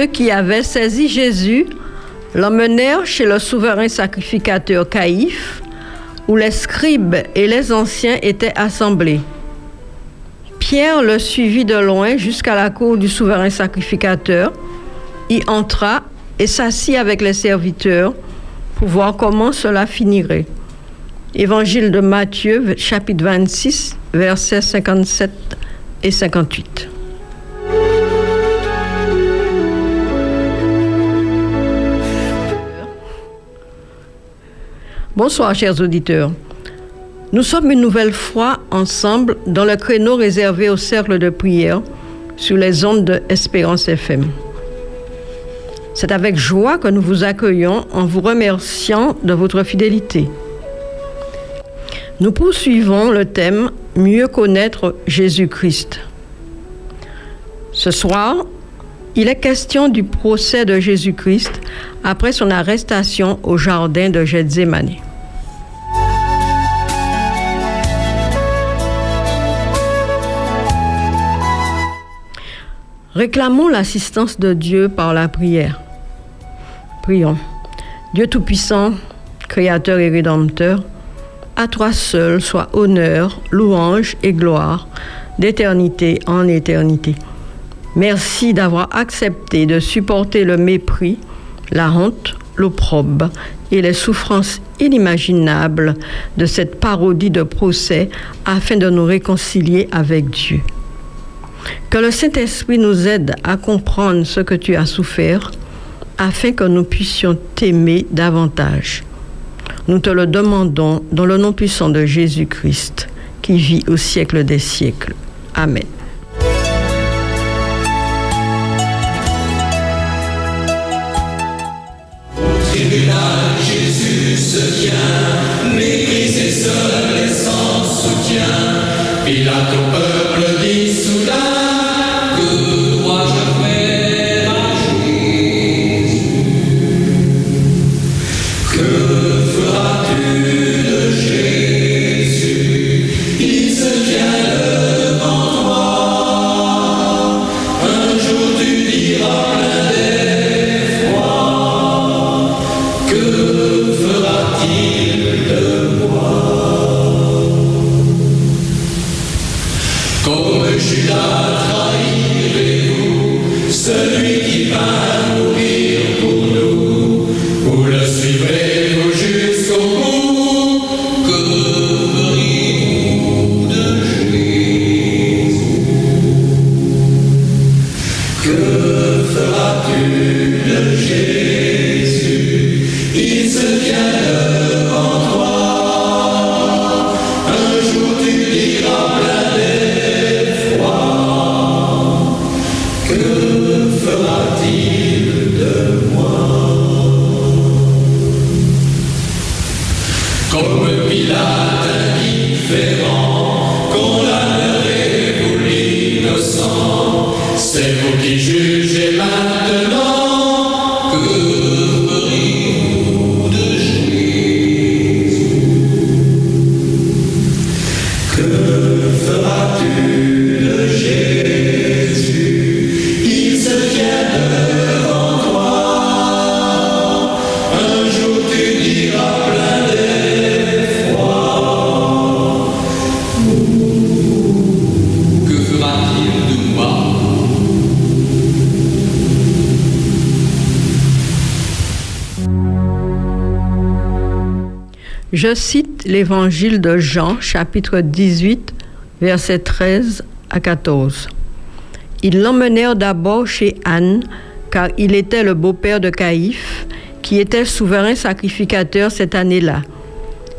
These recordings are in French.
ceux qui avaient saisi Jésus l'emmenèrent chez le souverain sacrificateur Caïphe, où les scribes et les anciens étaient assemblés. Pierre le suivit de loin jusqu'à la cour du souverain sacrificateur, y entra et s'assit avec les serviteurs pour voir comment cela finirait. Évangile de Matthieu, chapitre 26, versets 57 et 58. Bonsoir, chers auditeurs. Nous sommes une nouvelle fois ensemble dans le créneau réservé au cercle de prière sur les ondes de Espérance FM. C'est avec joie que nous vous accueillons en vous remerciant de votre fidélité. Nous poursuivons le thème Mieux connaître Jésus-Christ. Ce soir, il est question du procès de Jésus-Christ après son arrestation au jardin de Gethsemane. Réclamons l'assistance de Dieu par la prière. Prions. Dieu Tout-Puissant, Créateur et Rédempteur, à toi seul soit honneur, louange et gloire d'éternité en éternité. Merci d'avoir accepté de supporter le mépris, la honte, l'opprobre et les souffrances inimaginables de cette parodie de procès afin de nous réconcilier avec Dieu. Que le Saint-Esprit nous aide à comprendre ce que tu as souffert afin que nous puissions t'aimer davantage. Nous te le demandons dans le nom puissant de Jésus-Christ, qui vit au siècle des siècles. Amen. Je cite l'évangile de Jean, chapitre 18, versets 13 à 14. Ils l'emmenèrent d'abord chez Anne, car il était le beau-père de Caïphe, qui était souverain sacrificateur cette année-là.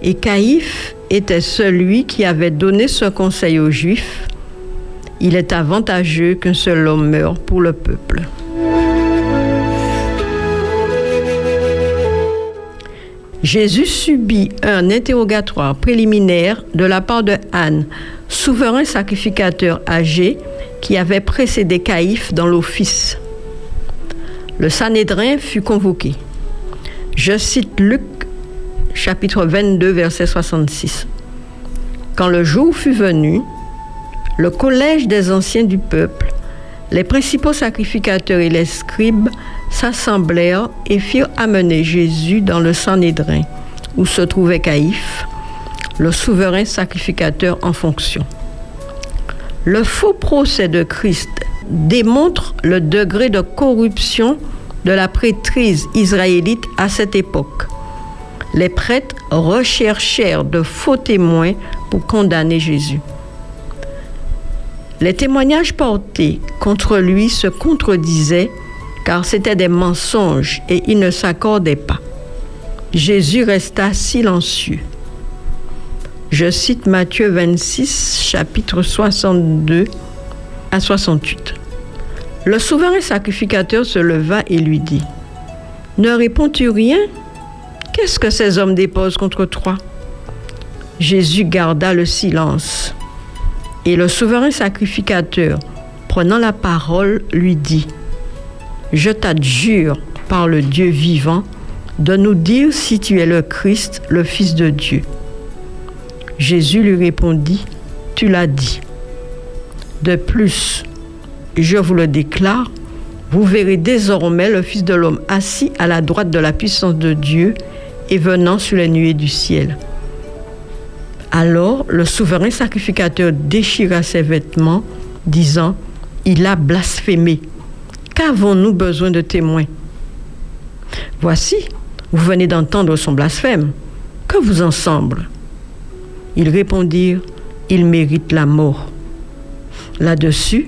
Et Caïphe était celui qui avait donné ce conseil aux Juifs. Il est avantageux qu'un seul homme meure pour le peuple. Jésus subit un interrogatoire préliminaire de la part de Anne, souverain sacrificateur âgé qui avait précédé Caïphe dans l'office. Le Sanhédrin fut convoqué. Je cite Luc chapitre 22 verset 66. Quand le jour fut venu, le collège des anciens du peuple les principaux sacrificateurs et les scribes s'assemblèrent et firent amener Jésus dans le Sanhédrin, où se trouvait Caïphe, le souverain sacrificateur en fonction. Le faux procès de Christ démontre le degré de corruption de la prêtrise israélite à cette époque. Les prêtres recherchèrent de faux témoins pour condamner Jésus. Les témoignages portés contre lui se contredisaient car c'étaient des mensonges et ils ne s'accordaient pas. Jésus resta silencieux. Je cite Matthieu 26, chapitre 62 à 68. Le souverain sacrificateur se leva et lui dit, Ne réponds-tu rien? Qu'est-ce que ces hommes déposent contre toi Jésus garda le silence. Et le souverain sacrificateur, prenant la parole, lui dit, Je t'adjure par le Dieu vivant de nous dire si tu es le Christ, le Fils de Dieu. Jésus lui répondit, Tu l'as dit. De plus, je vous le déclare, vous verrez désormais le Fils de l'homme assis à la droite de la puissance de Dieu et venant sur les nuées du ciel. Alors le souverain sacrificateur déchira ses vêtements, disant, Il a blasphémé. Qu'avons-nous besoin de témoins? Voici, vous venez d'entendre son blasphème. Que vous en semble? Ils répondirent, Il mérite la mort. Là-dessus,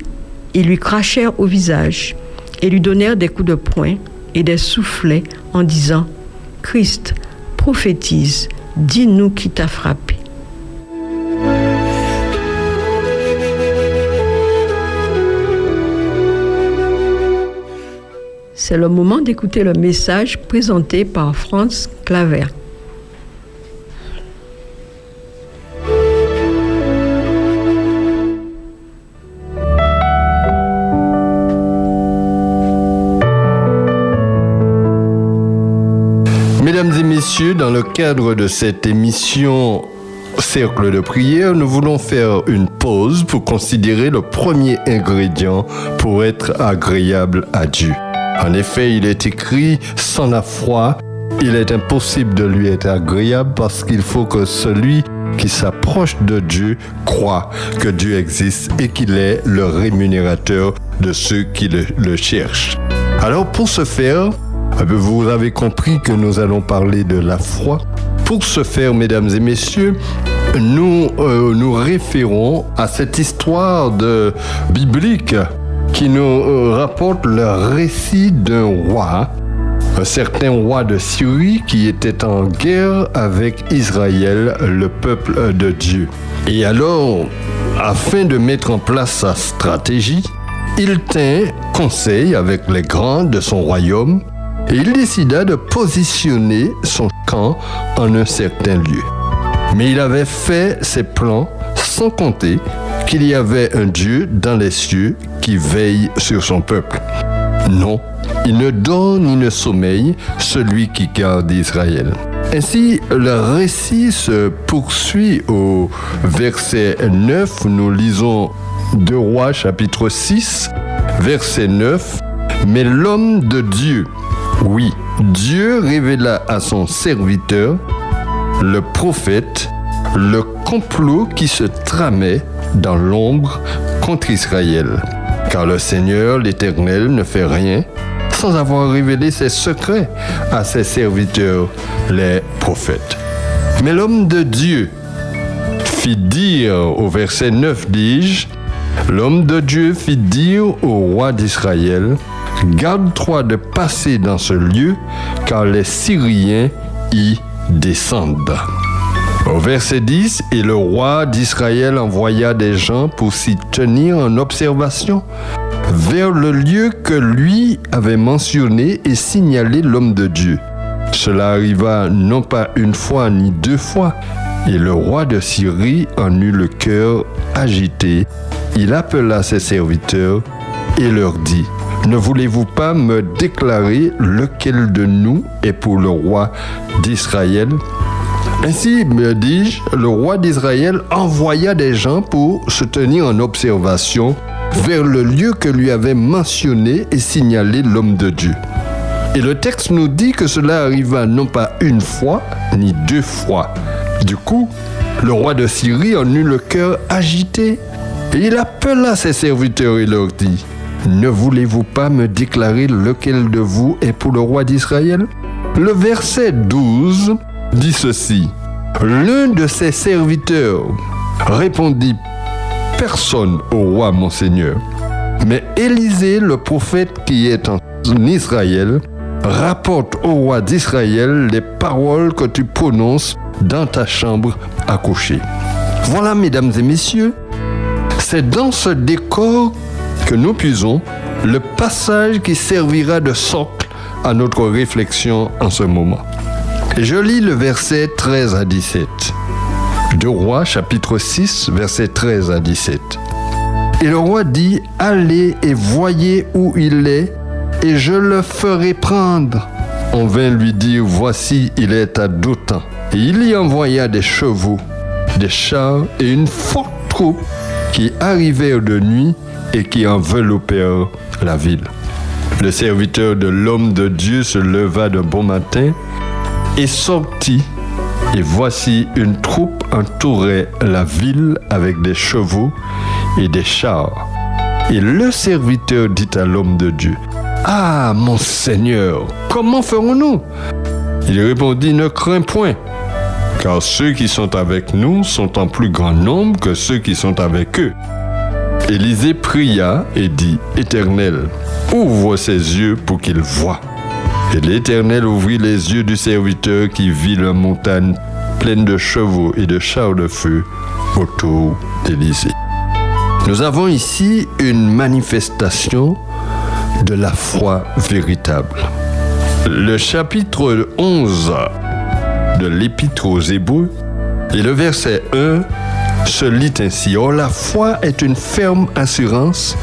ils lui crachèrent au visage et lui donnèrent des coups de poing et des soufflets en disant, Christ, prophétise, dis-nous qui t'a frappé. C'est le moment d'écouter le message présenté par Franz Claver. Mesdames et messieurs, dans le cadre de cette émission Cercle de prière, nous voulons faire une pause pour considérer le premier ingrédient pour être agréable à Dieu. En effet, il est écrit, sans la foi, il est impossible de lui être agréable parce qu'il faut que celui qui s'approche de Dieu croit que Dieu existe et qu'il est le rémunérateur de ceux qui le, cherchent. Alors pour ce faire, eh bien, vous avez compris que nous allons parler de la foi. Pour ce faire, mesdames et messieurs, nous euh, nous référons à cette histoire de biblique qui nous euh, rapporte le récit d'un roi, un certain roi de Syrie qui était en guerre avec Israël, le peuple de Dieu. Et alors, afin de mettre en place sa stratégie, il tint conseil avec les grands de son royaume et il décida de positionner son camp en un certain lieu. Mais il avait fait ses plans sans compter qu'il y avait un Dieu dans les cieux qui veille sur son peuple. Non, il ne dort ni ne sommeille celui qui garde Israël. Ainsi, le récit se poursuit au verset 9. Nous lisons 2 Rois chapitre 6, verset 9. Mais l'homme de Dieu, oui, Dieu révéla à son serviteur, le prophète, le complot qui se tramait dans l'ombre contre Israël. Car le Seigneur, l'Éternel, ne fait rien sans avoir révélé ses secrets à ses serviteurs, les prophètes. Mais l'homme de Dieu fit dire au verset 9, dis-je, l'homme de Dieu fit dire au roi d'Israël, garde-toi de passer dans ce lieu, car les Syriens y descendent. Au verset 10, et le roi d'Israël envoya des gens pour s'y tenir en observation vers le lieu que lui avait mentionné et signalé l'homme de Dieu. Cela arriva non pas une fois ni deux fois, et le roi de Syrie en eut le cœur agité. Il appela ses serviteurs et leur dit, ne voulez-vous pas me déclarer lequel de nous est pour le roi d'Israël? Ainsi, me dis-je, le roi d'Israël envoya des gens pour se tenir en observation vers le lieu que lui avait mentionné et signalé l'homme de Dieu. Et le texte nous dit que cela arriva non pas une fois, ni deux fois. Du coup, le roi de Syrie en eut le cœur agité. Et il appela ses serviteurs et leur dit, Ne voulez-vous pas me déclarer lequel de vous est pour le roi d'Israël? Le verset 12 dit ceci. L'un de ses serviteurs répondit, Personne au roi mon Seigneur. Mais Élisée, le prophète qui est en Israël, rapporte au roi d'Israël les paroles que tu prononces dans ta chambre à coucher. Voilà, mesdames et messieurs, c'est dans ce décor que nous puisons le passage qui servira de socle à notre réflexion en ce moment. Je lis le verset 13 à 17. De Roi chapitre 6, verset 13 à 17. Et le roi dit, Allez et voyez où il est, et je le ferai prendre. On vint lui dire, Voici, il est à Dothan. Et il y envoya des chevaux, des chars et une forte troupe qui arrivèrent de nuit et qui enveloppèrent la ville. Le serviteur de l'homme de Dieu se leva de bon matin et sortit, et voici une troupe entourait la ville avec des chevaux et des chars. Et le serviteur dit à l'homme de Dieu, Ah, mon Seigneur, comment ferons-nous? Il répondit, Ne crains point, car ceux qui sont avec nous sont en plus grand nombre que ceux qui sont avec eux. Élisée pria et dit, Éternel, ouvre ses yeux pour qu'il voie. Et l'Éternel ouvrit les yeux du serviteur qui vit la montagne pleine de chevaux et de chars de feu autour d'Élysée. Nous avons ici une manifestation de la foi véritable. Le chapitre 11 de l'Épître aux Hébreux et le verset 1 se lit ainsi. Or, la foi est une ferme assurance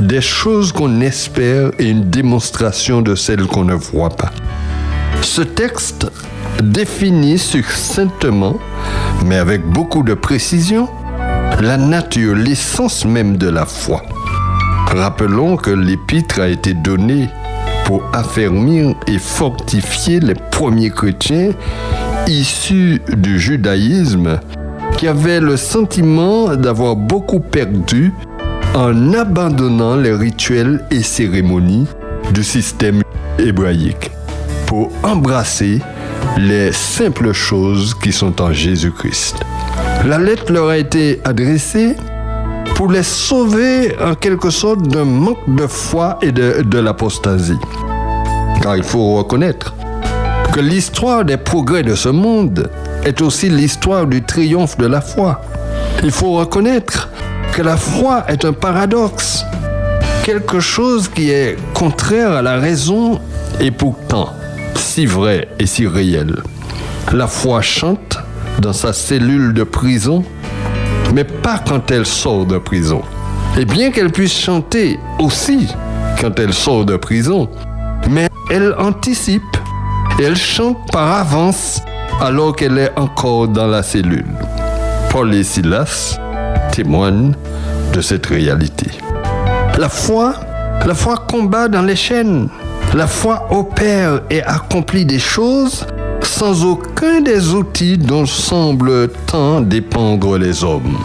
des choses qu'on espère et une démonstration de celles qu'on ne voit pas. Ce texte définit succinctement, mais avec beaucoup de précision, la nature, l'essence même de la foi. Rappelons que l'épître a été donné pour affermir et fortifier les premiers chrétiens issus du judaïsme qui avaient le sentiment d'avoir beaucoup perdu en abandonnant les rituels et cérémonies du système hébraïque pour embrasser les simples choses qui sont en Jésus-Christ. La lettre leur a été adressée pour les sauver en quelque sorte d'un manque de foi et de, de l'apostasie. Car il faut reconnaître que l'histoire des progrès de ce monde est aussi l'histoire du triomphe de la foi. Il faut reconnaître que la foi est un paradoxe, quelque chose qui est contraire à la raison et pourtant si vrai et si réel. La foi chante dans sa cellule de prison, mais pas quand elle sort de prison. Et bien qu'elle puisse chanter aussi quand elle sort de prison, mais elle anticipe elle chante par avance alors qu'elle est encore dans la cellule. Paul et Silas témoignent de cette réalité. La foi, la foi combat dans les chaînes. La foi opère et accomplit des choses sans aucun des outils dont semblent tant dépendre les hommes.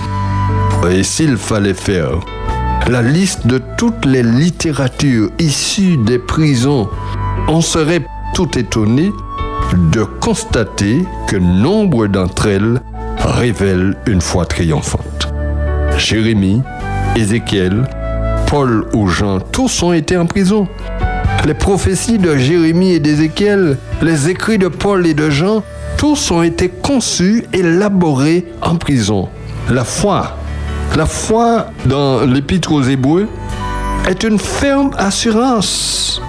Et s'il fallait faire la liste de toutes les littératures issues des prisons, on serait tout étonné de constater que nombre d'entre elles révèlent une foi triomphante. Jérémie, Ézéchiel, Paul ou Jean, tous ont été en prison. Les prophéties de Jérémie et d'Ézéchiel, les écrits de Paul et de Jean, tous ont été conçus, élaborés en prison. La foi, la foi dans l'Épître aux Hébreux est une ferme assurance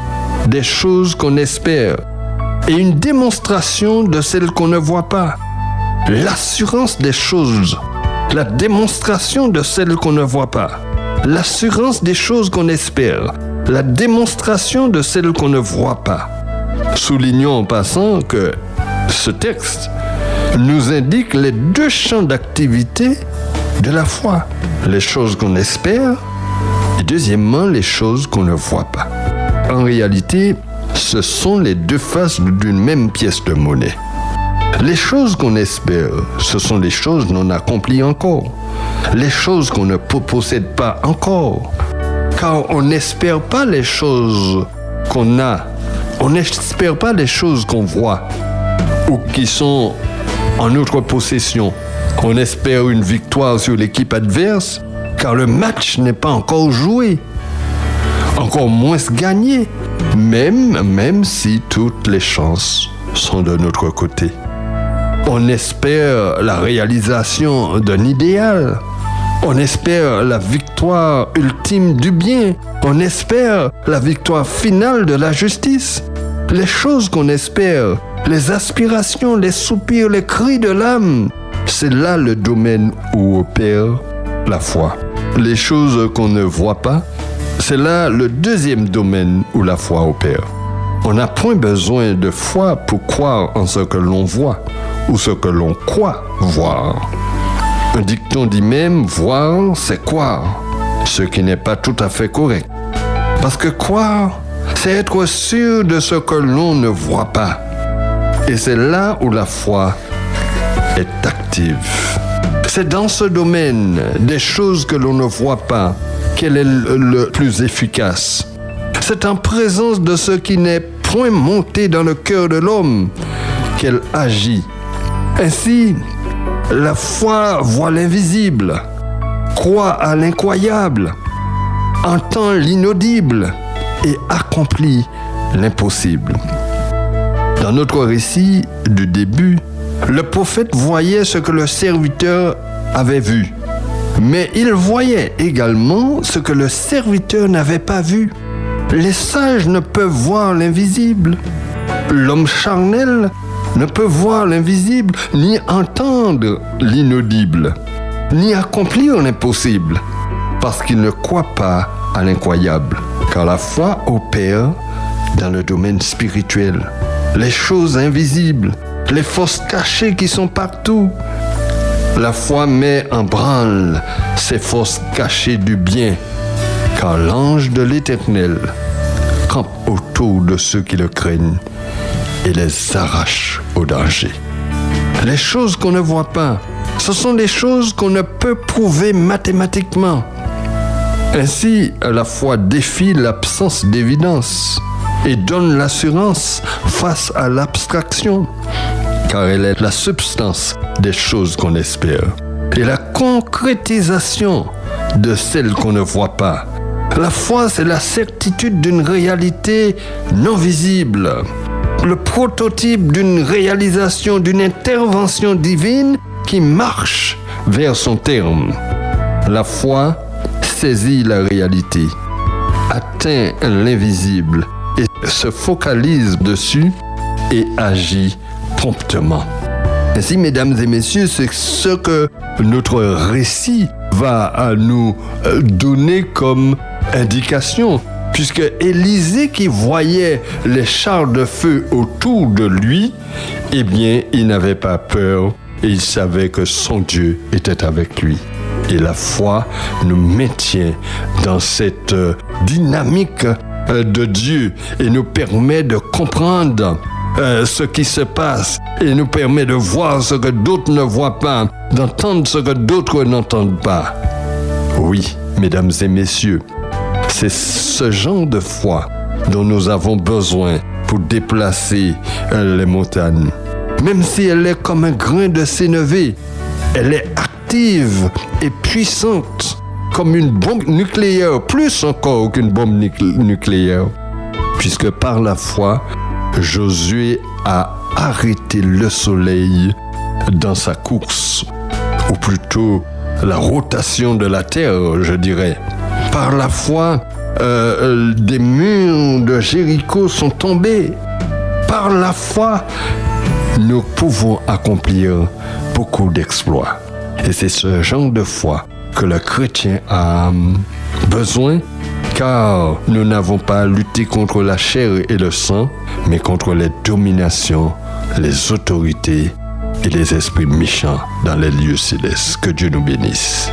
des choses qu'on espère et une démonstration de celles qu'on ne voit pas. L'assurance des choses, la démonstration de celles qu'on ne voit pas. L'assurance des choses qu'on espère, la démonstration de celles qu'on ne voit pas. Soulignons en passant que ce texte nous indique les deux champs d'activité de la foi. Les choses qu'on espère et deuxièmement les choses qu'on ne voit pas. En réalité, ce sont les deux faces d'une même pièce de monnaie. Les choses qu'on espère, ce sont les choses non accomplies encore. Les choses qu'on ne possède pas encore. Car on n'espère pas les choses qu'on a. On n'espère pas les choses qu'on voit ou qui sont en notre possession. On espère une victoire sur l'équipe adverse car le match n'est pas encore joué. Encore moins gagné, même, même si toutes les chances sont de notre côté. On espère la réalisation d'un idéal. On espère la victoire ultime du bien. On espère la victoire finale de la justice. Les choses qu'on espère, les aspirations, les soupirs, les cris de l'âme, c'est là le domaine où opère la foi. Les choses qu'on ne voit pas, c'est là le deuxième domaine où la foi opère. On n'a point besoin de foi pour croire en ce que l'on voit ou ce que l'on croit voir. Un dicton dit même voir, c'est croire, ce qui n'est pas tout à fait correct. Parce que croire, c'est être sûr de ce que l'on ne voit pas. Et c'est là où la foi est active. C'est dans ce domaine des choses que l'on ne voit pas qu'elle est le, plus efficace. C'est en présence de ce qui n'est point monté dans le cœur de l'homme qu'elle agit. Ainsi, la foi voit l'invisible, croit à l'incroyable, entend l'inaudible et accomplit l'impossible. Dans notre récit du début, le prophète voyait ce que le serviteur avait vu, mais il voyait également ce que le serviteur n'avait pas vu. Les sages ne peuvent voir l'invisible. L'homme charnel ne peut voir l'invisible, ni entendre l'inaudible, ni accomplir l'impossible, parce qu'il ne croit pas à l'incroyable. Car la foi opère dans le domaine spirituel. Les choses invisibles, les forces cachées qui sont partout. La foi met en branle ces forces cachées du bien, car l'ange de l'Éternel campe autour de ceux qui le craignent et les arrache au danger. Les choses qu'on ne voit pas, ce sont des choses qu'on ne peut prouver mathématiquement. Ainsi, la foi défie l'absence d'évidence et donne l'assurance face à l'abstraction, car elle est la substance des choses qu'on espère et la concrétisation de celles qu'on ne voit pas. La foi, c'est la certitude d'une réalité non visible, le prototype d'une réalisation, d'une intervention divine qui marche vers son terme. La foi saisit la réalité, atteint l'invisible et se focalise dessus et agit promptement. Ainsi, mesdames et messieurs, c'est ce que notre récit va nous euh, donner comme indication, puisque Élisée qui voyait les chars de feu autour de lui, eh bien, il n'avait pas peur et il savait que son Dieu était avec lui. Et la foi nous maintient dans cette euh, dynamique euh, de Dieu et nous permet de comprendre euh, ce qui se passe et nous permet de voir ce que d'autres ne voient pas, d'entendre ce que d'autres n'entendent pas. Oui, mesdames et messieurs, c'est ce genre de foi dont nous avons besoin pour déplacer euh, les montagnes. Même si elle est comme un grain de sénévé, elle est active et puissante comme une bombe nucléaire, plus encore qu'une bombe nuclé- nucléaire. Puisque par la foi, Josué a arrêté le soleil dans sa course, ou plutôt la rotation de la terre, je dirais. Par la foi, euh, euh, des murs de Jéricho sont tombés. Par la foi, nous pouvons accomplir beaucoup d'exploits. Et c'est ce genre de foi que le chrétien a besoin, car nous n'avons pas à lutter contre la chair et le sang, mais contre les dominations, les autorités et les esprits méchants dans les lieux célestes. Que Dieu nous bénisse.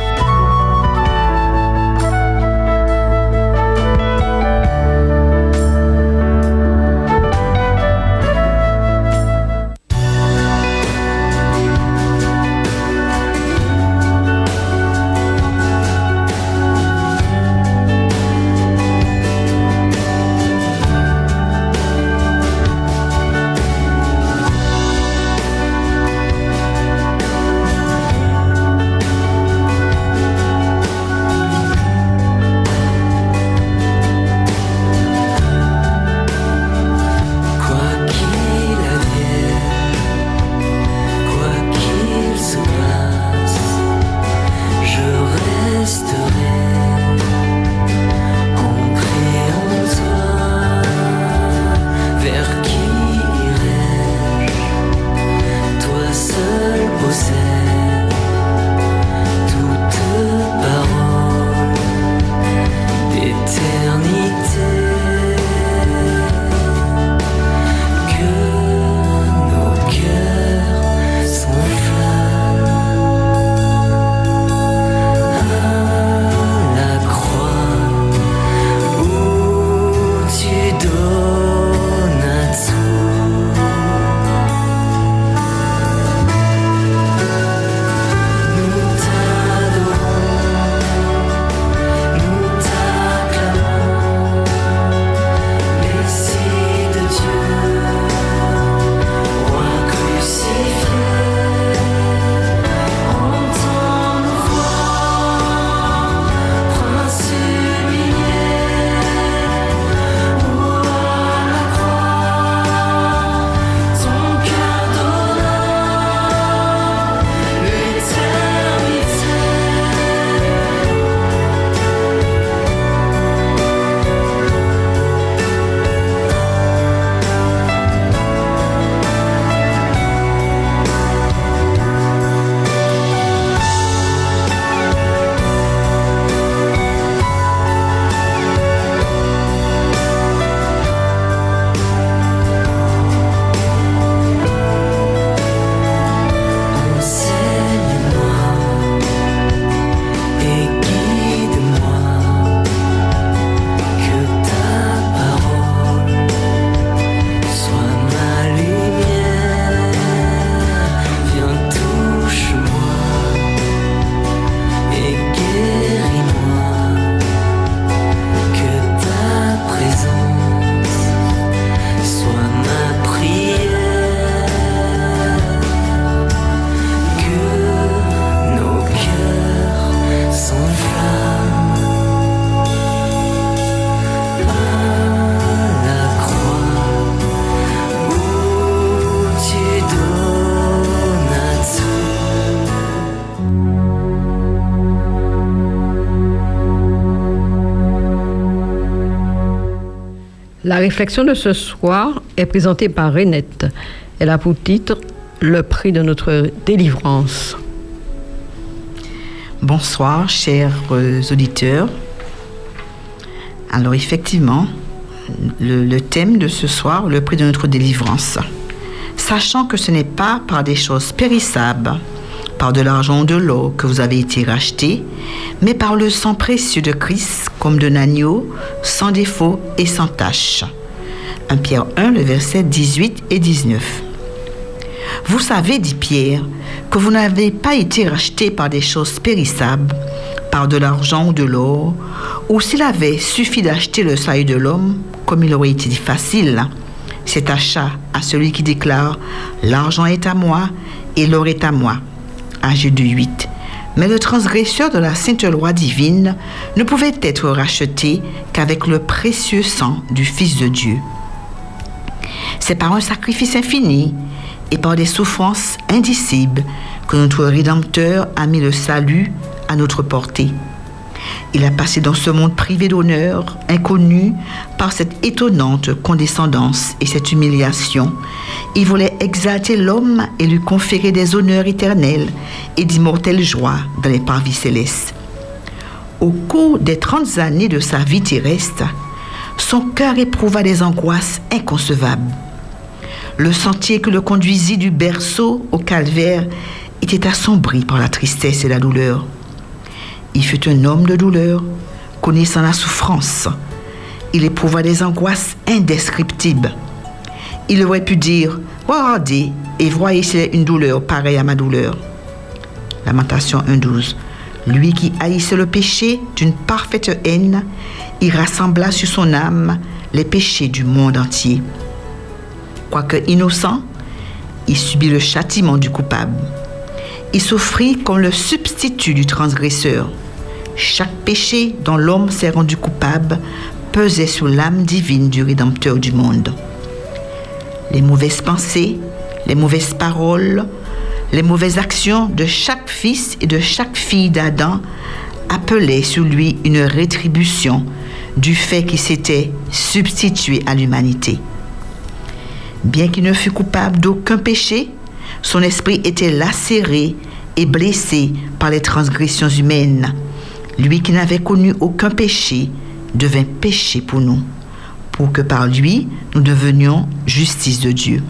La réflexion de ce soir est présentée par Renette. Elle a pour titre Le prix de notre délivrance. Bonsoir, chers auditeurs. Alors effectivement, le, le thème de ce soir, le prix de notre délivrance. Sachant que ce n'est pas par des choses périssables, par de l'argent ou de l'eau que vous avez été rachetés, mais par le sang précieux de Christ comme d'un agneau, sans défaut et sans tache. 1 Pierre 1, le verset 18 et 19. Vous savez, dit Pierre, que vous n'avez pas été rachetés par des choses périssables, par de l'argent ou de l'or, ou s'il avait suffi d'acheter le salut de l'homme, comme il aurait été facile, cet achat à celui qui déclare L'argent est à moi et l'or est à moi âgé de 8. Mais le transgresseur de la sainte loi divine ne pouvait être racheté qu'avec le précieux sang du Fils de Dieu. C'est par un sacrifice infini et par des souffrances indicibles que notre Rédempteur a mis le salut à notre portée. Il a passé dans ce monde privé d'honneur, inconnu par cette étonnante condescendance et cette humiliation. Il voulait exalter l'homme et lui conférer des honneurs éternels et d'immortelles joies dans les parvis célestes. Au cours des 30 années de sa vie terrestre, son cœur éprouva des angoisses inconcevables. Le sentier que le conduisit du berceau au calvaire était assombri par la tristesse et la douleur. Il fut un homme de douleur, connaissant la souffrance. Il éprouva des angoisses indescriptibles. Il aurait pu dire Regardez et voyez a une douleur pareille à ma douleur. Lamentation 1.12. Lui qui haïssait le péché d'une parfaite haine, il rassembla sur son âme les péchés du monde entier. Quoique innocent, il subit le châtiment du coupable. Il souffrit comme le substitut du transgresseur. Chaque péché dont l'homme s'est rendu coupable pesait sur l'âme divine du Rédempteur du monde. Les mauvaises pensées, les mauvaises paroles, les mauvaises actions de chaque fils et de chaque fille d'Adam appelaient sur lui une rétribution du fait qu'il s'était substitué à l'humanité. Bien qu'il ne fût coupable d'aucun péché, son esprit était lacéré et blessé par les transgressions humaines. Lui qui n'avait connu aucun péché devint péché pour nous, pour que par lui nous devenions justice de Dieu.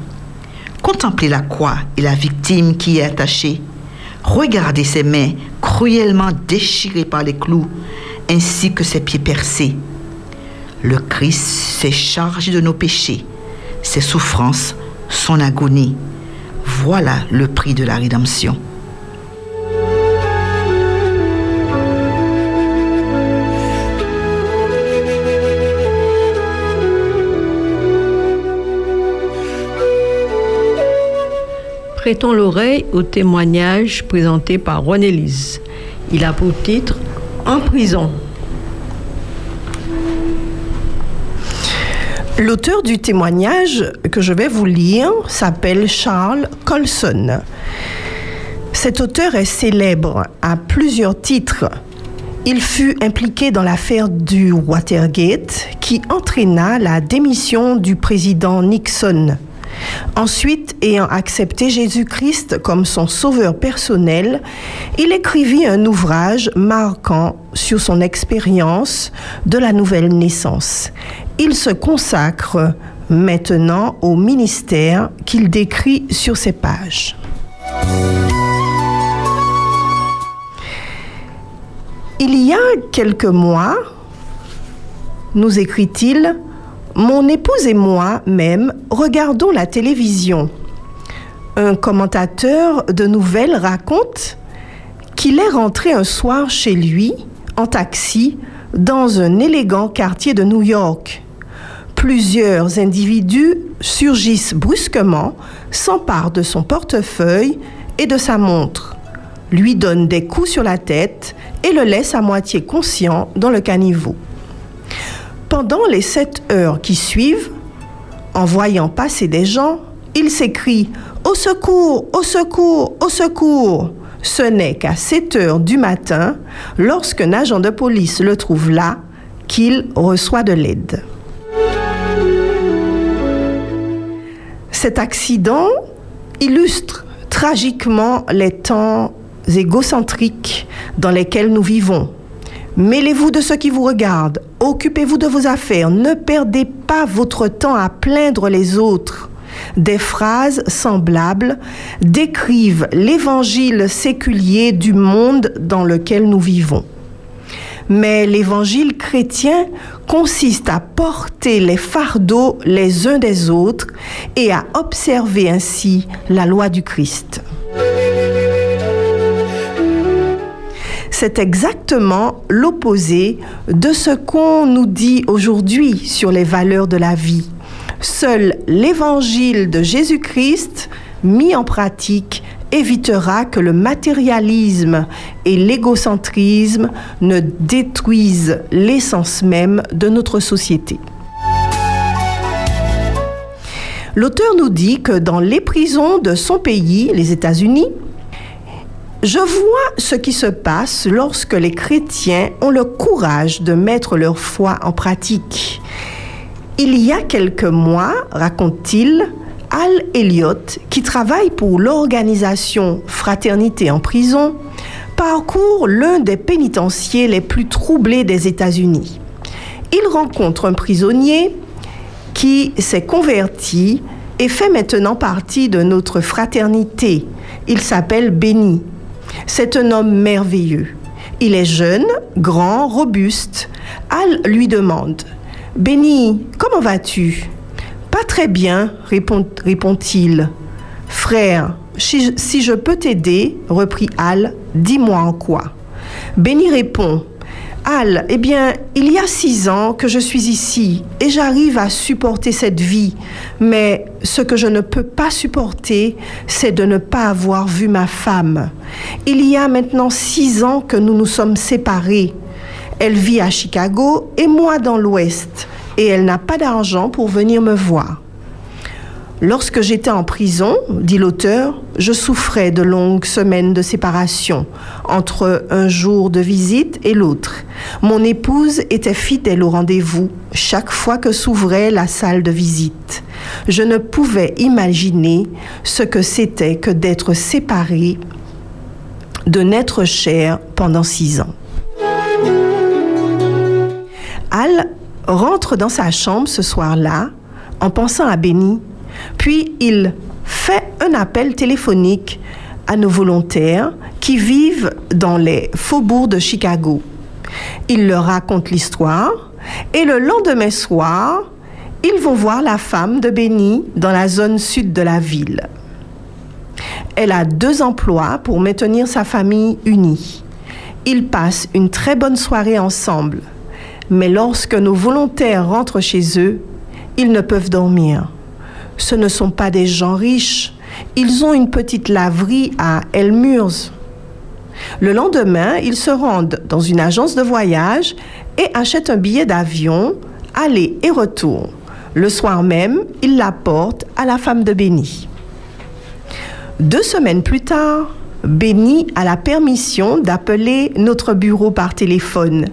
Contemplez la croix et la victime qui y est attachée. Regardez ses mains cruellement déchirées par les clous, ainsi que ses pieds percés. Le Christ s'est chargé de nos péchés, ses souffrances, son agonie. Voilà le prix de la rédemption. Prêtons l'oreille au témoignage présenté par René Lise. Il a pour titre En prison. L'auteur du témoignage que je vais vous lire s'appelle Charles Colson. Cet auteur est célèbre à plusieurs titres. Il fut impliqué dans l'affaire du Watergate qui entraîna la démission du président Nixon. Ensuite, ayant accepté Jésus-Christ comme son sauveur personnel, il écrivit un ouvrage marquant sur son expérience de la nouvelle naissance. Il se consacre maintenant au ministère qu'il décrit sur ses pages. Il y a quelques mois, nous écrit-il, mon épouse et moi-même regardons la télévision. Un commentateur de nouvelles raconte qu'il est rentré un soir chez lui en taxi dans un élégant quartier de New York. Plusieurs individus surgissent brusquement, s'emparent de son portefeuille et de sa montre, lui donnent des coups sur la tête et le laissent à moitié conscient dans le caniveau. Pendant les sept heures qui suivent, en voyant passer des gens, il s'écrie Au secours, au secours, au secours. Ce n'est qu'à 7 heures du matin, lorsqu'un agent de police le trouve là, qu'il reçoit de l'aide. Cet accident illustre tragiquement les temps égocentriques dans lesquels nous vivons. Mêlez-vous de ce qui vous regarde, occupez-vous de vos affaires, ne perdez pas votre temps à plaindre les autres. Des phrases semblables décrivent l'évangile séculier du monde dans lequel nous vivons. Mais l'évangile chrétien consiste à porter les fardeaux les uns des autres et à observer ainsi la loi du Christ. C'est exactement l'opposé de ce qu'on nous dit aujourd'hui sur les valeurs de la vie. Seul l'évangile de Jésus-Christ mis en pratique évitera que le matérialisme et l'égocentrisme ne détruisent l'essence même de notre société. L'auteur nous dit que dans les prisons de son pays, les États-Unis, je vois ce qui se passe lorsque les chrétiens ont le courage de mettre leur foi en pratique. Il y a quelques mois, raconte-t-il, Al Elliott, qui travaille pour l'organisation Fraternité en prison, parcourt l'un des pénitenciers les plus troublés des États-Unis. Il rencontre un prisonnier qui s'est converti et fait maintenant partie de notre fraternité. Il s'appelle Béni. C'est un homme merveilleux. Il est jeune, grand, robuste. Al lui demande Béni, comment vas-tu Pas très bien, répond- répond-il. Frère, si, si je peux t'aider, reprit Al, dis-moi en quoi. Béni répond Al, eh bien, il y a six ans que je suis ici et j'arrive à supporter cette vie. Mais ce que je ne peux pas supporter, c'est de ne pas avoir vu ma femme. Il y a maintenant six ans que nous nous sommes séparés. Elle vit à Chicago et moi dans l'Ouest. Et elle n'a pas d'argent pour venir me voir. Lorsque j'étais en prison, dit l'auteur, je souffrais de longues semaines de séparation entre un jour de visite et l'autre. Mon épouse était fidèle au rendez-vous chaque fois que s'ouvrait la salle de visite. Je ne pouvais imaginer ce que c'était que d'être séparé de n'être cher pendant six ans. Al rentre dans sa chambre ce soir-là en pensant à Benny, puis il fait un appel téléphonique à nos volontaires qui vivent dans les faubourgs de Chicago. Il leur raconte l'histoire et le lendemain soir, ils vont voir la femme de Benny dans la zone sud de la ville. Elle a deux emplois pour maintenir sa famille unie. Ils passent une très bonne soirée ensemble. Mais lorsque nos volontaires rentrent chez eux, ils ne peuvent dormir. Ce ne sont pas des gens riches. Ils ont une petite laverie à Elmurs. Le lendemain, ils se rendent dans une agence de voyage et achètent un billet d'avion, aller et retour. Le soir même, ils l'apportent à la femme de Béni. Deux semaines plus tard, Béni a la permission d'appeler notre bureau par téléphone.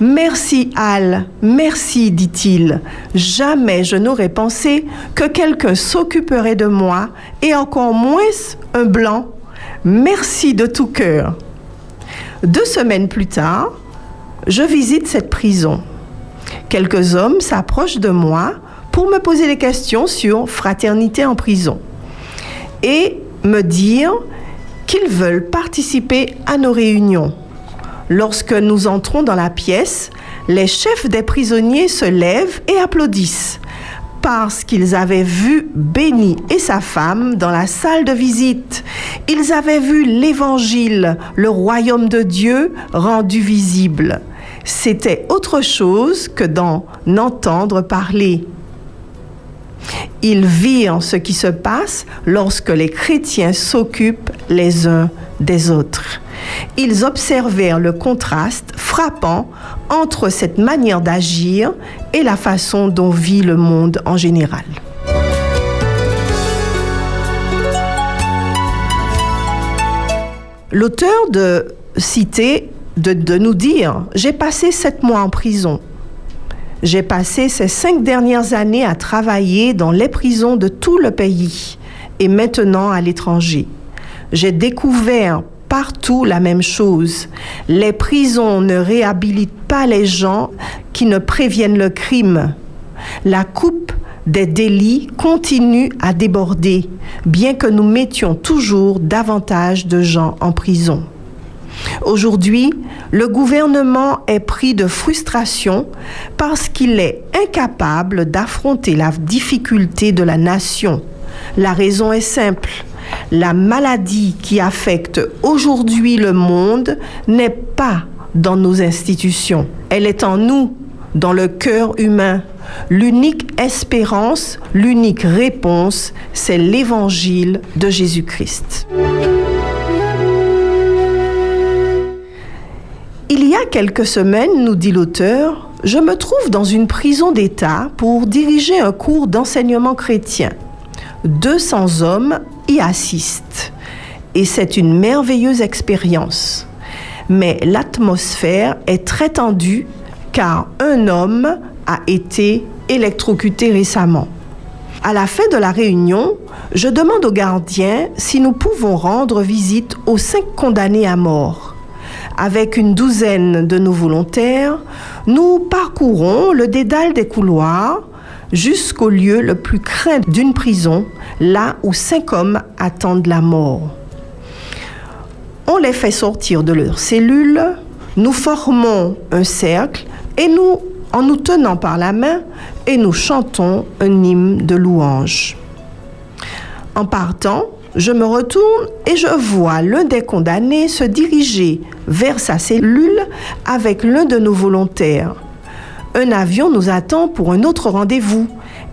Merci Al, merci, dit-il. Jamais je n'aurais pensé que quelqu'un s'occuperait de moi et encore moins un blanc. Merci de tout cœur. Deux semaines plus tard, je visite cette prison. Quelques hommes s'approchent de moi pour me poser des questions sur fraternité en prison et me dire qu'ils veulent participer à nos réunions. Lorsque nous entrons dans la pièce, les chefs des prisonniers se lèvent et applaudissent parce qu'ils avaient vu Béni et sa femme dans la salle de visite. Ils avaient vu l'Évangile, le royaume de Dieu rendu visible. C'était autre chose que d'en entendre parler. Ils virent ce qui se passe lorsque les chrétiens s'occupent les uns des autres. Ils observèrent le contraste frappant entre cette manière d'agir et la façon dont vit le monde en général. L'auteur de citer, de, de nous dire, j'ai passé sept mois en prison. J'ai passé ces cinq dernières années à travailler dans les prisons de tout le pays et maintenant à l'étranger. J'ai découvert partout la même chose. Les prisons ne réhabilitent pas les gens qui ne préviennent le crime. La coupe des délits continue à déborder, bien que nous mettions toujours davantage de gens en prison. Aujourd'hui, le gouvernement est pris de frustration parce qu'il est incapable d'affronter la difficulté de la nation. La raison est simple. La maladie qui affecte aujourd'hui le monde n'est pas dans nos institutions. Elle est en nous, dans le cœur humain. L'unique espérance, l'unique réponse, c'est l'évangile de Jésus-Christ. Il y a quelques semaines, nous dit l'auteur, je me trouve dans une prison d'État pour diriger un cours d'enseignement chrétien. 200 hommes y assistent et c'est une merveilleuse expérience. Mais l'atmosphère est très tendue car un homme a été électrocuté récemment. À la fin de la réunion, je demande aux gardiens si nous pouvons rendre visite aux cinq condamnés à mort. Avec une douzaine de nos volontaires, nous parcourons le dédale des couloirs, jusqu'au lieu le plus craint d'une prison, là où cinq hommes attendent la mort. On les fait sortir de leurs cellules, nous formons un cercle et nous, en nous tenant par la main, et nous chantons un hymne de louange. En partant, je me retourne et je vois l'un des condamnés se diriger vers sa cellule avec l'un de nos volontaires. Un avion nous attend pour un autre rendez-vous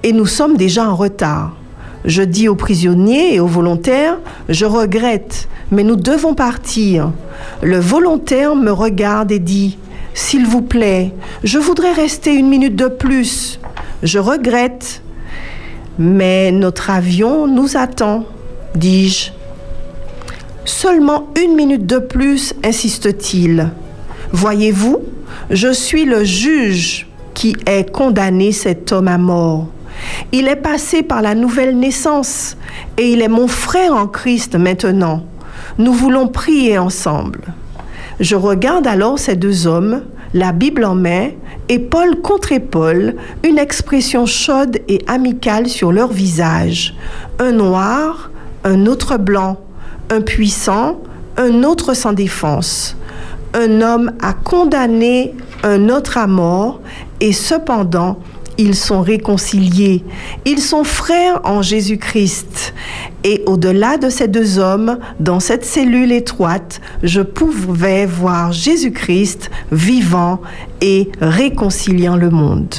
et nous sommes déjà en retard. Je dis aux prisonniers et aux volontaires, je regrette, mais nous devons partir. Le volontaire me regarde et dit, S'il vous plaît, je voudrais rester une minute de plus. Je regrette, mais notre avion nous attend, dis-je. Seulement une minute de plus, insiste-t-il. Voyez-vous, je suis le juge qui est condamné cet homme à mort. Il est passé par la nouvelle naissance et il est mon frère en Christ maintenant. Nous voulons prier ensemble. Je regarde alors ces deux hommes, la Bible en main, épaule contre épaule, une expression chaude et amicale sur leur visage. Un noir, un autre blanc, un puissant, un autre sans défense. Un homme a condamné un autre à mort et cependant ils sont réconciliés. Ils sont frères en Jésus-Christ. Et au-delà de ces deux hommes, dans cette cellule étroite, je pouvais voir Jésus-Christ vivant et réconciliant le monde.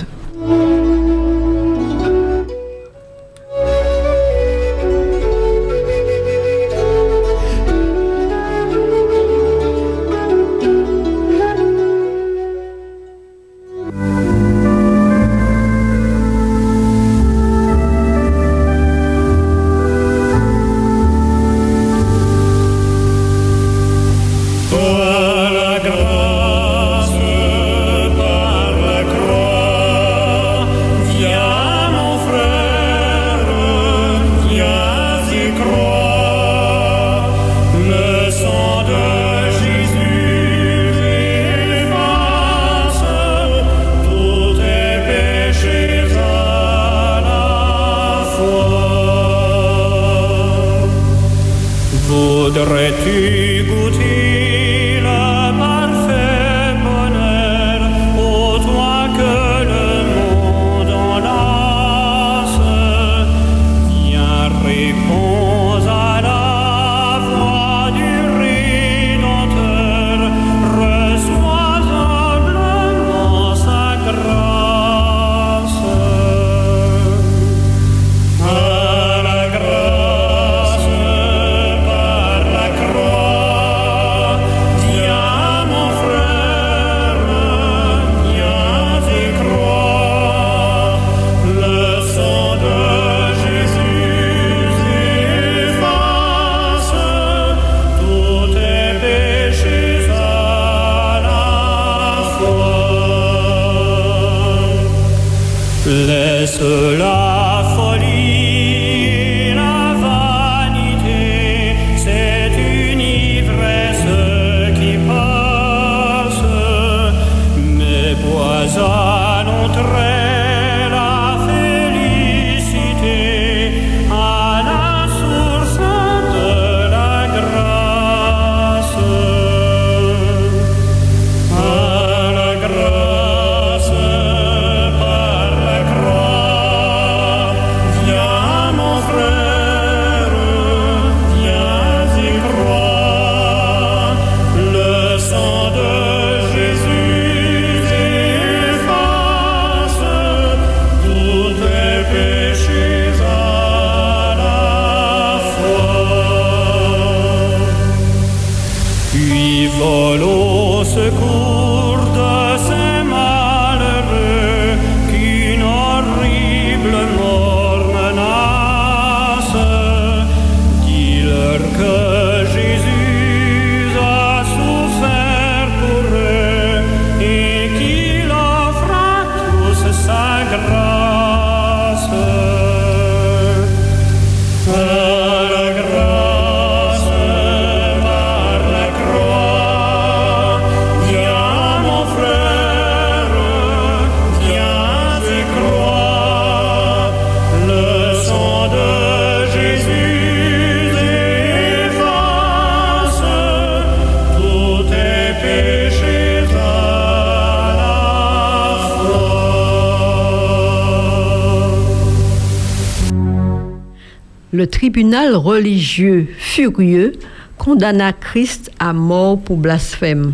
Tribunal religieux furieux condamna Christ à mort pour blasphème.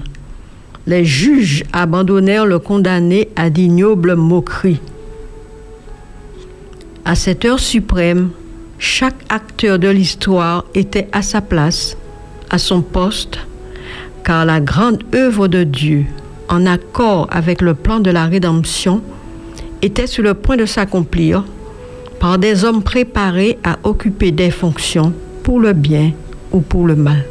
Les juges abandonnèrent le condamné à d'ignobles moqueries. À cette heure suprême, chaque acteur de l'histoire était à sa place, à son poste, car la grande œuvre de Dieu, en accord avec le plan de la rédemption, était sur le point de s'accomplir par des hommes préparés à occuper des fonctions pour le bien ou pour le mal.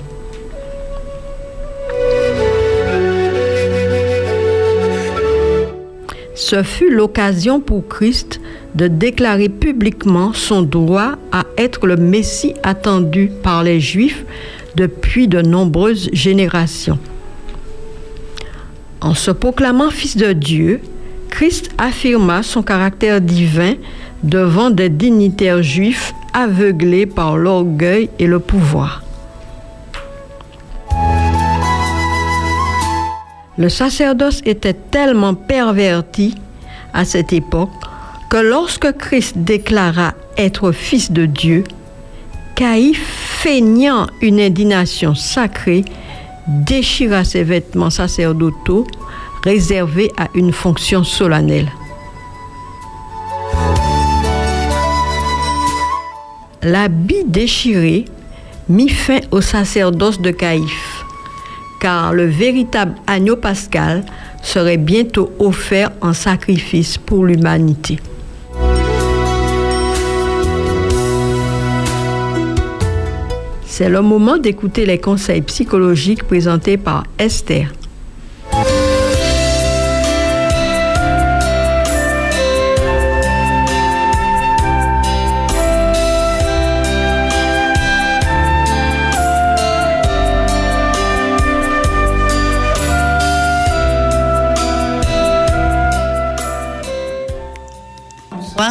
Ce fut l'occasion pour Christ de déclarer publiquement son droit à être le Messie attendu par les Juifs depuis de nombreuses générations. En se proclamant fils de Dieu, Christ affirma son caractère divin devant des dignitaires juifs aveuglés par l'orgueil et le pouvoir. Le sacerdoce était tellement perverti à cette époque que lorsque Christ déclara être fils de Dieu, Caïphe, feignant une indignation sacrée, déchira ses vêtements sacerdotaux réservés à une fonction solennelle. L'habit déchiré mit fin au sacerdoce de Caïphe, car le véritable agneau pascal serait bientôt offert en sacrifice pour l'humanité. C'est le moment d'écouter les conseils psychologiques présentés par Esther.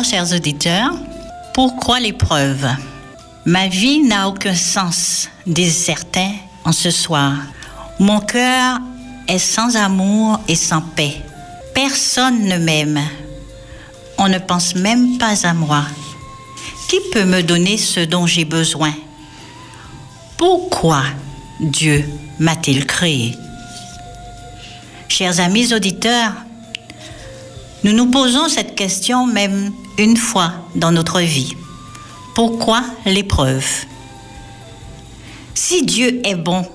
Chers auditeurs. Pourquoi l'épreuve Ma vie n'a aucun sens, disent certains en ce soir. Mon cœur est sans amour et sans paix. Personne ne m'aime. On ne pense même pas à moi. Qui peut me donner ce dont j'ai besoin? Pourquoi Dieu m'a-t-il créé? Chers amis auditeurs, nous nous posons cette question même une fois dans notre vie. Pourquoi l'épreuve? Si Dieu est bon,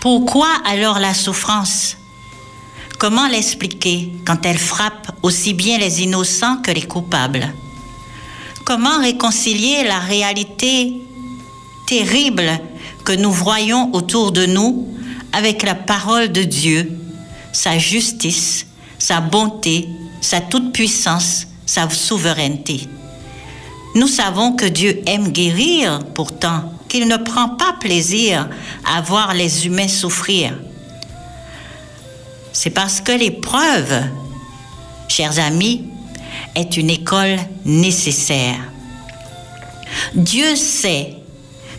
pourquoi alors la souffrance? Comment l'expliquer quand elle frappe aussi bien les innocents que les coupables? Comment réconcilier la réalité terrible que nous voyons autour de nous avec la parole de Dieu, sa justice, sa bonté, sa toute-puissance, sa souveraineté. Nous savons que Dieu aime guérir, pourtant, qu'il ne prend pas plaisir à voir les humains souffrir. C'est parce que l'épreuve, chers amis, est une école nécessaire. Dieu sait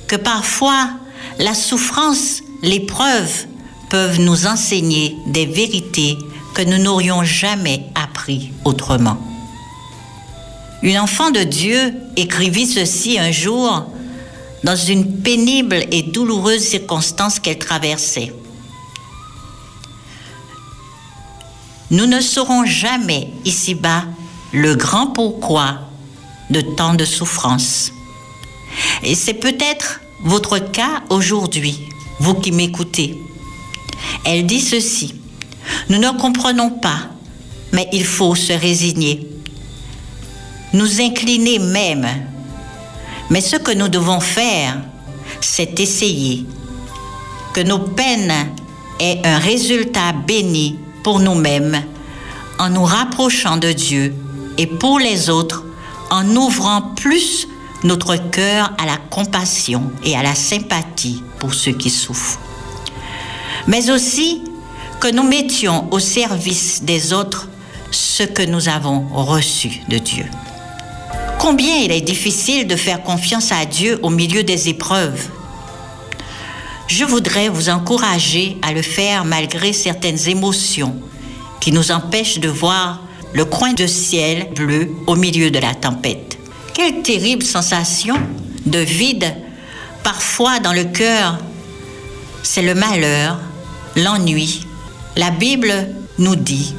que parfois la souffrance, l'épreuve peuvent nous enseigner des vérités que nous n'aurions jamais appris autrement. Une enfant de Dieu écrivit ceci un jour dans une pénible et douloureuse circonstance qu'elle traversait. Nous ne saurons jamais ici-bas le grand pourquoi de tant de souffrance. Et c'est peut-être votre cas aujourd'hui, vous qui m'écoutez. Elle dit ceci. Nous ne comprenons pas, mais il faut se résigner. Nous incliner même. Mais ce que nous devons faire, c'est essayer. Que nos peines aient un résultat béni pour nous-mêmes en nous rapprochant de Dieu et pour les autres en ouvrant plus notre cœur à la compassion et à la sympathie pour ceux qui souffrent. Mais aussi que nous mettions au service des autres ce que nous avons reçu de Dieu. Combien il est difficile de faire confiance à Dieu au milieu des épreuves. Je voudrais vous encourager à le faire malgré certaines émotions qui nous empêchent de voir le coin de ciel bleu au milieu de la tempête. Quelle terrible sensation de vide, parfois dans le cœur. C'est le malheur, l'ennui. La Bible nous dit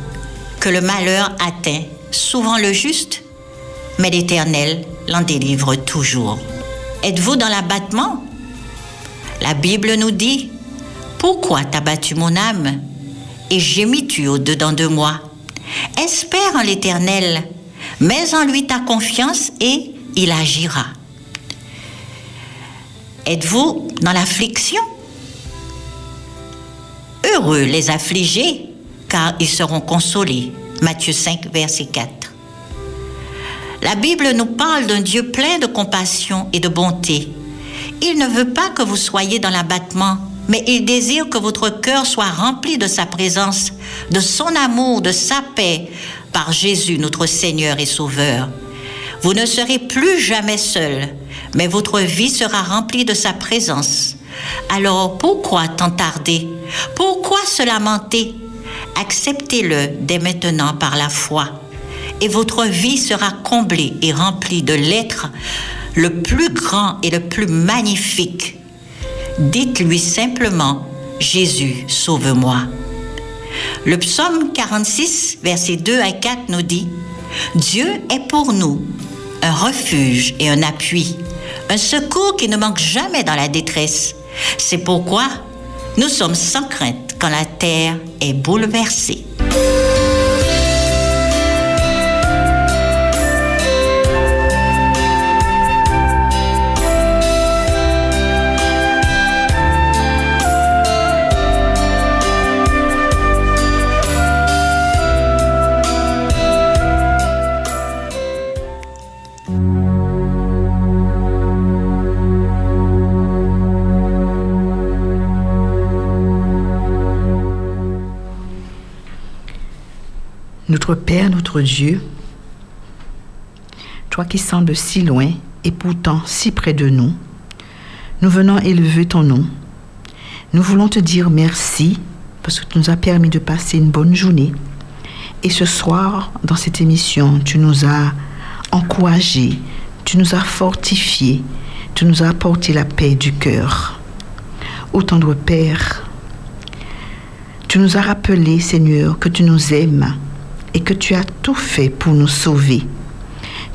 que le malheur atteint souvent le juste, mais l'Éternel l'en délivre toujours. Êtes-vous dans l'abattement? La Bible nous dit, Pourquoi t'as battu mon âme et gémis-tu au-dedans de moi? Espère en l'Éternel, mets en lui ta confiance et il agira. Êtes-vous dans l'affliction? Heureux les affligés, car ils seront consolés. Matthieu 5, verset 4. La Bible nous parle d'un Dieu plein de compassion et de bonté. Il ne veut pas que vous soyez dans l'abattement, mais il désire que votre cœur soit rempli de sa présence, de son amour, de sa paix, par Jésus notre Seigneur et Sauveur. Vous ne serez plus jamais seul, mais votre vie sera remplie de sa présence. Alors pourquoi tant tarder? Pourquoi se lamenter Acceptez-le dès maintenant par la foi, et votre vie sera comblée et remplie de l'être le plus grand et le plus magnifique. Dites-lui simplement, Jésus, sauve-moi. Le psaume 46, versets 2 à 4 nous dit, Dieu est pour nous un refuge et un appui, un secours qui ne manque jamais dans la détresse. C'est pourquoi nous sommes sans crainte quand la terre est bouleversée. Notre Père, notre Dieu, toi qui sembles si loin et pourtant si près de nous, nous venons élever ton nom. Nous voulons te dire merci parce que tu nous as permis de passer une bonne journée. Et ce soir, dans cette émission, tu nous as encouragés, tu nous as fortifiés, tu nous as apporté la paix du cœur. Ô tendre Père, tu nous as rappelé, Seigneur, que tu nous aimes et que tu as tout fait pour nous sauver.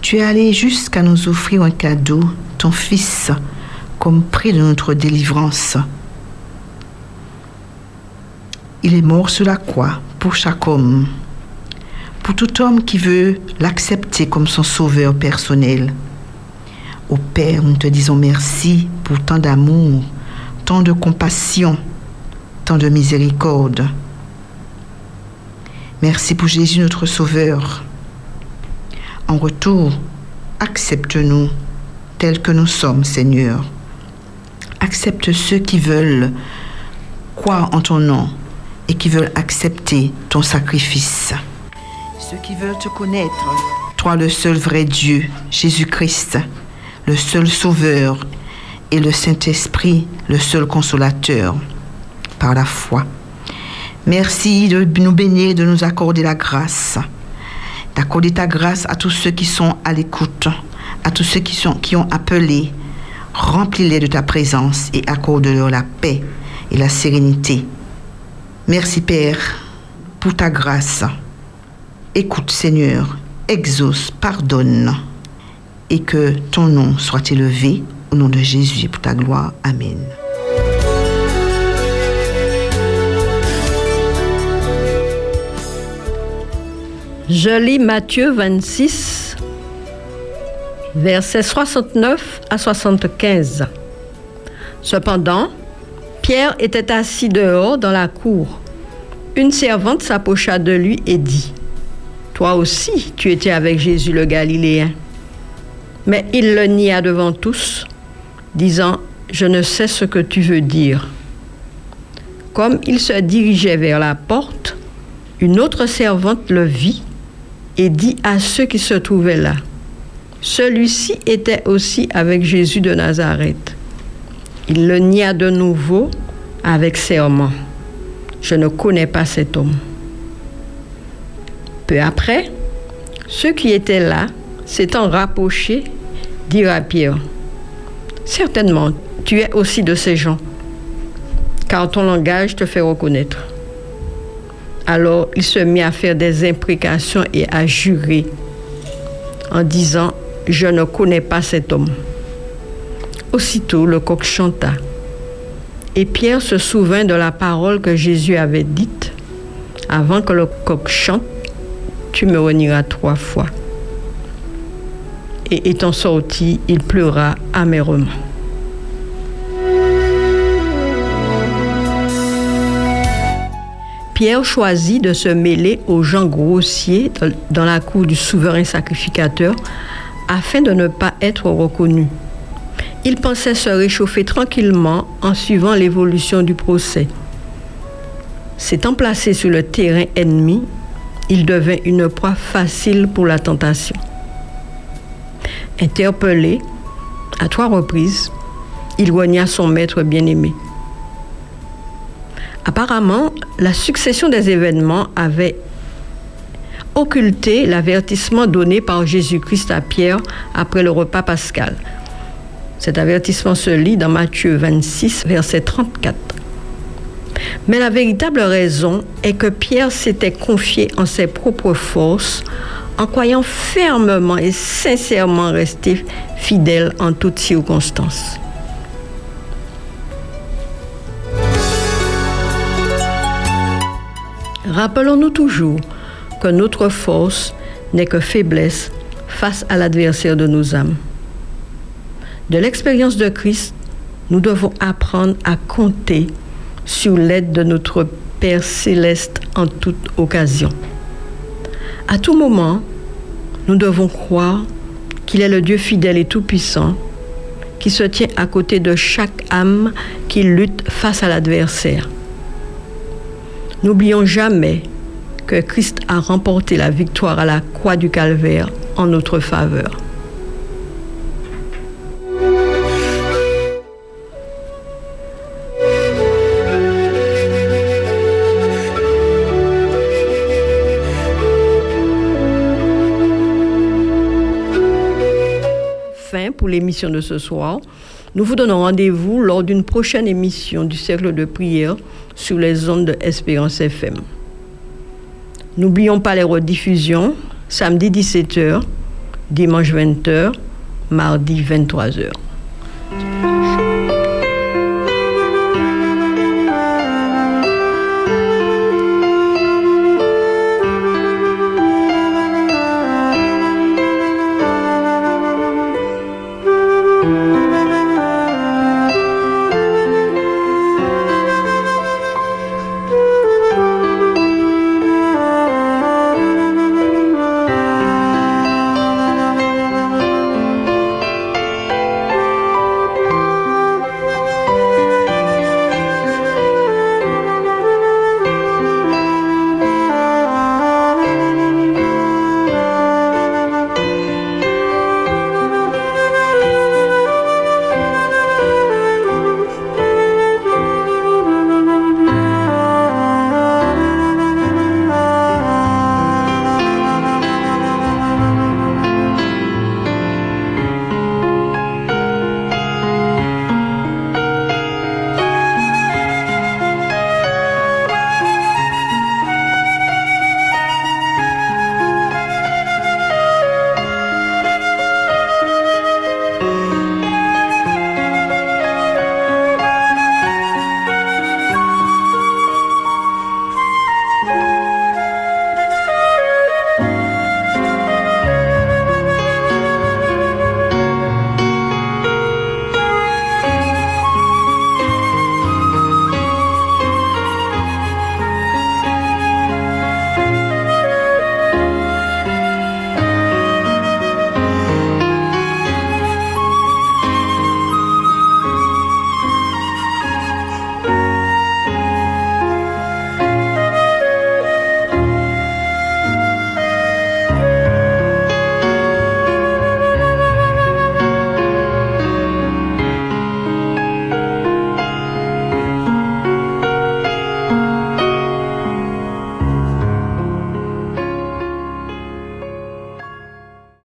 Tu es allé jusqu'à nous offrir un cadeau, ton Fils, comme prix de notre délivrance. Il est mort sur la croix pour chaque homme, pour tout homme qui veut l'accepter comme son sauveur personnel. Ô Père, nous te disons merci pour tant d'amour, tant de compassion, tant de miséricorde. Merci pour Jésus notre Sauveur. En retour, accepte-nous tels que nous sommes, Seigneur. Accepte ceux qui veulent croire en ton nom et qui veulent accepter ton sacrifice. Ceux qui veulent te connaître, toi le seul vrai Dieu, Jésus-Christ, le seul Sauveur et le Saint-Esprit, le seul consolateur, par la foi. Merci de nous bénir, de nous accorder la grâce, d'accorder ta grâce à tous ceux qui sont à l'écoute, à tous ceux qui, sont, qui ont appelé. Remplis-les de ta présence et accorde-leur la paix et la sérénité. Merci Père pour ta grâce. Écoute Seigneur, exauce, pardonne et que ton nom soit élevé au nom de Jésus pour ta gloire. Amen. Je lis Matthieu 26, versets 69 à 75. Cependant, Pierre était assis dehors dans la cour. Une servante s'approcha de lui et dit, Toi aussi, tu étais avec Jésus le Galiléen. Mais il le nia devant tous, disant, Je ne sais ce que tu veux dire. Comme il se dirigeait vers la porte, une autre servante le vit et dit à ceux qui se trouvaient là, celui-ci était aussi avec Jésus de Nazareth. Il le nia de nouveau avec serment. Je ne connais pas cet homme. Peu après, ceux qui étaient là, s'étant rapprochés, dira Pierre, certainement, tu es aussi de ces gens, car ton langage te fait reconnaître. Alors il se mit à faire des imprécations et à jurer en disant, je ne connais pas cet homme. Aussitôt le coq chanta. Et Pierre se souvint de la parole que Jésus avait dite, avant que le coq chante, tu me renieras trois fois. Et étant sorti, il pleura amèrement. Pierre choisit de se mêler aux gens grossiers dans la cour du souverain sacrificateur afin de ne pas être reconnu. Il pensait se réchauffer tranquillement en suivant l'évolution du procès. S'étant placé sur le terrain ennemi, il devint une proie facile pour la tentation. Interpellé, à trois reprises, il rogna son maître bien-aimé. Apparemment, la succession des événements avait occulté l'avertissement donné par Jésus-Christ à Pierre après le repas pascal. Cet avertissement se lit dans Matthieu 26, verset 34. Mais la véritable raison est que Pierre s'était confié en ses propres forces en croyant fermement et sincèrement rester fidèle en toutes circonstances. Rappelons-nous toujours que notre force n'est que faiblesse face à l'adversaire de nos âmes. De l'expérience de Christ, nous devons apprendre à compter sur l'aide de notre Père céleste en toute occasion. À tout moment, nous devons croire qu'il est le Dieu fidèle et tout-puissant qui se tient à côté de chaque âme qui lutte face à l'adversaire. N'oublions jamais que Christ a remporté la victoire à la croix du calvaire en notre faveur. Fin pour l'émission de ce soir. Nous vous donnons rendez-vous lors d'une prochaine émission du Cercle de prière sur les ondes de Espérance FM. N'oublions pas les rediffusions, samedi 17h, dimanche 20h, mardi 23h.